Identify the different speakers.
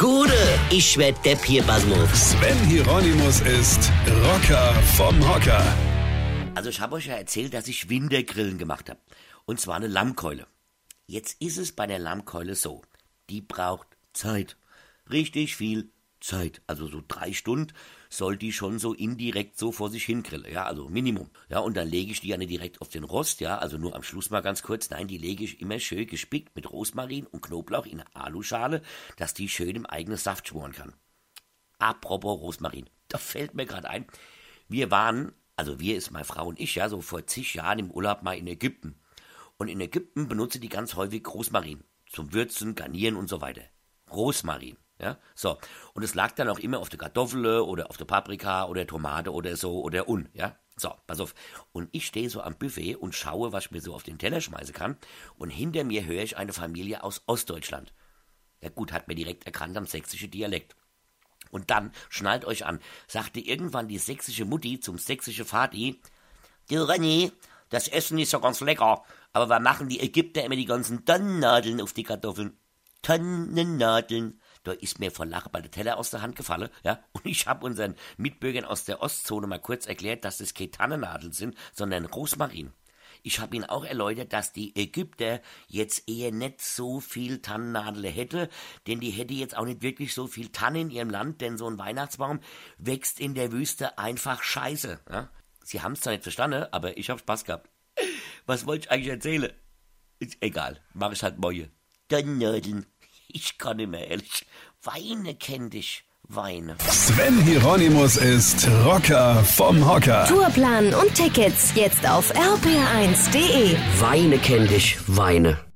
Speaker 1: Gude, ich werd Depp hier, Basmus.
Speaker 2: Sven Hieronymus ist Rocker vom Hocker.
Speaker 1: Also ich habe euch ja erzählt, dass ich Wintergrillen gemacht habe. Und zwar eine Lammkeule. Jetzt ist es bei der Lammkeule so. Die braucht Zeit. Richtig viel Zeit. Also so drei Stunden soll die schon so indirekt so vor sich hin grillen. Ja, also Minimum. Ja, und dann lege ich die ja nicht direkt auf den Rost. Ja, also nur am Schluss mal ganz kurz. Nein, die lege ich immer schön gespickt mit Rosmarin und Knoblauch in eine Aluschale, dass die schön im eigenen Saft schmoren kann. Apropos Rosmarin. Da fällt mir gerade ein. Wir waren, also wir ist meine Frau und ich, ja, so vor zig Jahren im Urlaub mal in Ägypten. Und in Ägypten benutze die ganz häufig Rosmarin. Zum Würzen, Garnieren und so weiter. Rosmarin. Ja, so. Und es lag dann auch immer auf der Kartoffel oder auf der Paprika oder Tomate oder so oder un, ja. So, pass auf. Und ich stehe so am Buffet und schaue, was ich mir so auf den Teller schmeißen kann. Und hinter mir höre ich eine Familie aus Ostdeutschland. Ja gut, hat mir direkt erkannt am sächsischen Dialekt. Und dann, schnallt euch an, sagte irgendwann die sächsische Mutti zum sächsischen Vati, Du René, das Essen ist ja ganz lecker, aber was machen die Ägypter immer die ganzen Tonnennadeln auf die Kartoffeln? Tonnennadeln. Da ist mir vor Lachen bei der Teller aus der Hand gefallen, ja, und ich habe unseren Mitbürgern aus der Ostzone mal kurz erklärt, dass das keine Tannennadeln sind, sondern Rosmarin. Ich habe ihnen auch erläutert, dass die Ägypter jetzt eher nicht so viel Tannennadel hätte, denn die hätte jetzt auch nicht wirklich so viel Tannen in ihrem Land, denn so ein Weihnachtsbaum wächst in der Wüste einfach scheiße. Ja? Sie haben es zwar nicht verstanden, aber ich habe Spaß gehabt. Was wollte ich eigentlich erzählen? Ist egal, mach ich halt morgen. Tannennadeln. Ich kann nicht mehr, ehrlich. Weine kenn dich. Weine.
Speaker 2: Sven Hieronymus ist Rocker vom Hocker.
Speaker 3: Tourplan und Tickets jetzt auf rpr1.de.
Speaker 1: Weine kenn dich. Weine.